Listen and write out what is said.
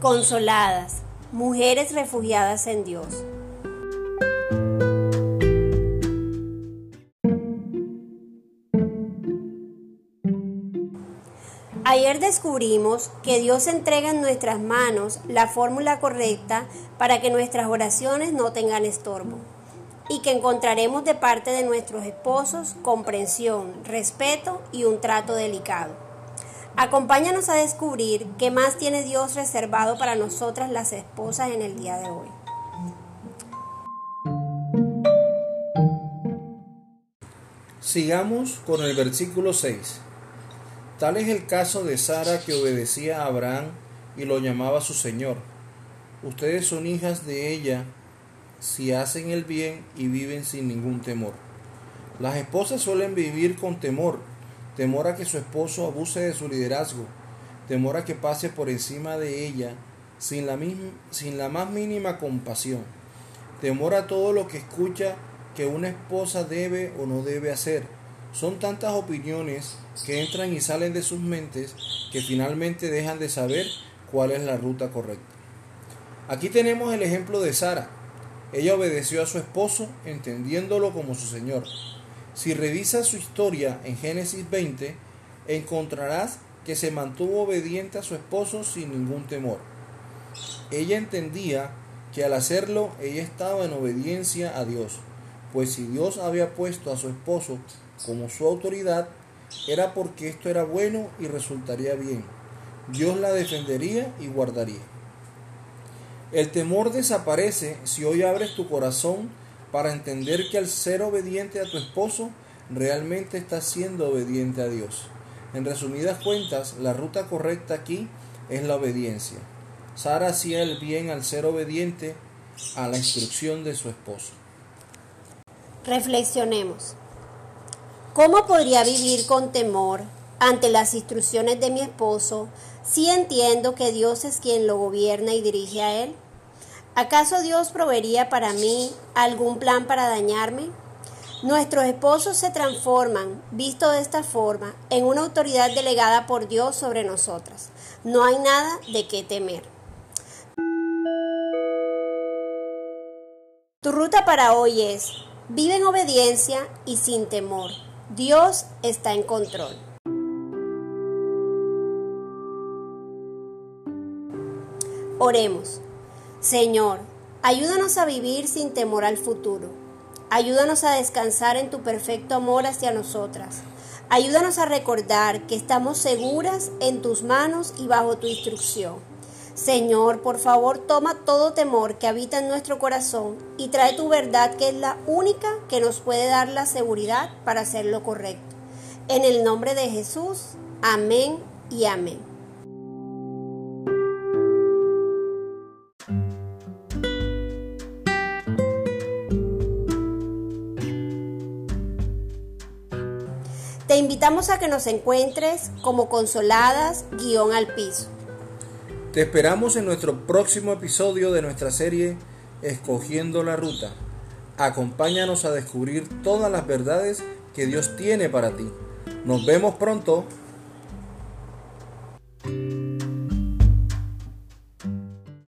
Consoladas, mujeres refugiadas en Dios. Ayer descubrimos que Dios entrega en nuestras manos la fórmula correcta para que nuestras oraciones no tengan estorbo y que encontraremos de parte de nuestros esposos comprensión, respeto y un trato delicado. Acompáñanos a descubrir qué más tiene Dios reservado para nosotras las esposas en el día de hoy. Sigamos con el versículo 6. Tal es el caso de Sara que obedecía a Abraham y lo llamaba su Señor. Ustedes son hijas de ella si hacen el bien y viven sin ningún temor. Las esposas suelen vivir con temor, temor a que su esposo abuse de su liderazgo, temor a que pase por encima de ella sin la, más mínima compasión, temor a todo lo que escucha que una esposa debe o no debe hacer, son tantas opiniones que entran y salen de sus mentes que finalmente dejan de saber cuál es la ruta correcta. Aquí tenemos el ejemplo de Sara. Ella obedeció a su esposo entendiéndolo como su Señor. Si revisas su historia en Génesis 20, encontrarás que se mantuvo obediente a su esposo sin ningún temor. Ella entendía que al hacerlo ella estaba en obediencia a Dios, pues si Dios había puesto a su esposo como su autoridad, era porque esto era bueno y resultaría bien. Dios la defendería y guardaría. El temor desaparece si hoy abres tu corazón para entender que al ser obediente a tu esposo, realmente estás siendo obediente a Dios. En resumidas cuentas, la ruta correcta aquí es la obediencia. Sara hacía el bien al ser obediente a la instrucción de su esposo. Reflexionemos. ¿Cómo podría vivir con temor ante las instrucciones de mi esposo si entiendo que Dios es quien lo gobierna y dirige a él? ¿Acaso Dios proveería para mí algún plan para dañarme? Nuestros esposos se transforman, visto de esta forma, en una autoridad delegada por Dios sobre nosotras. No hay nada de qué temer. Tu ruta para hoy es, vive en obediencia y sin temor. Dios está en control. Oremos. Señor, ayúdanos a vivir sin temor al futuro. Ayúdanos a descansar en tu perfecto amor hacia nosotras. Ayúdanos a recordar que estamos seguras en tus manos y bajo tu instrucción. Señor, por favor, toma todo temor que habita en nuestro corazón y trae tu verdad que es la única que nos puede dar la seguridad para hacer lo correcto. En el nombre de Jesús, amén y amén. Invitamos a que nos encuentres como consoladas guion al piso. Te esperamos en nuestro próximo episodio de nuestra serie Escogiendo la Ruta. Acompáñanos a descubrir todas las verdades que Dios tiene para ti. Nos vemos pronto.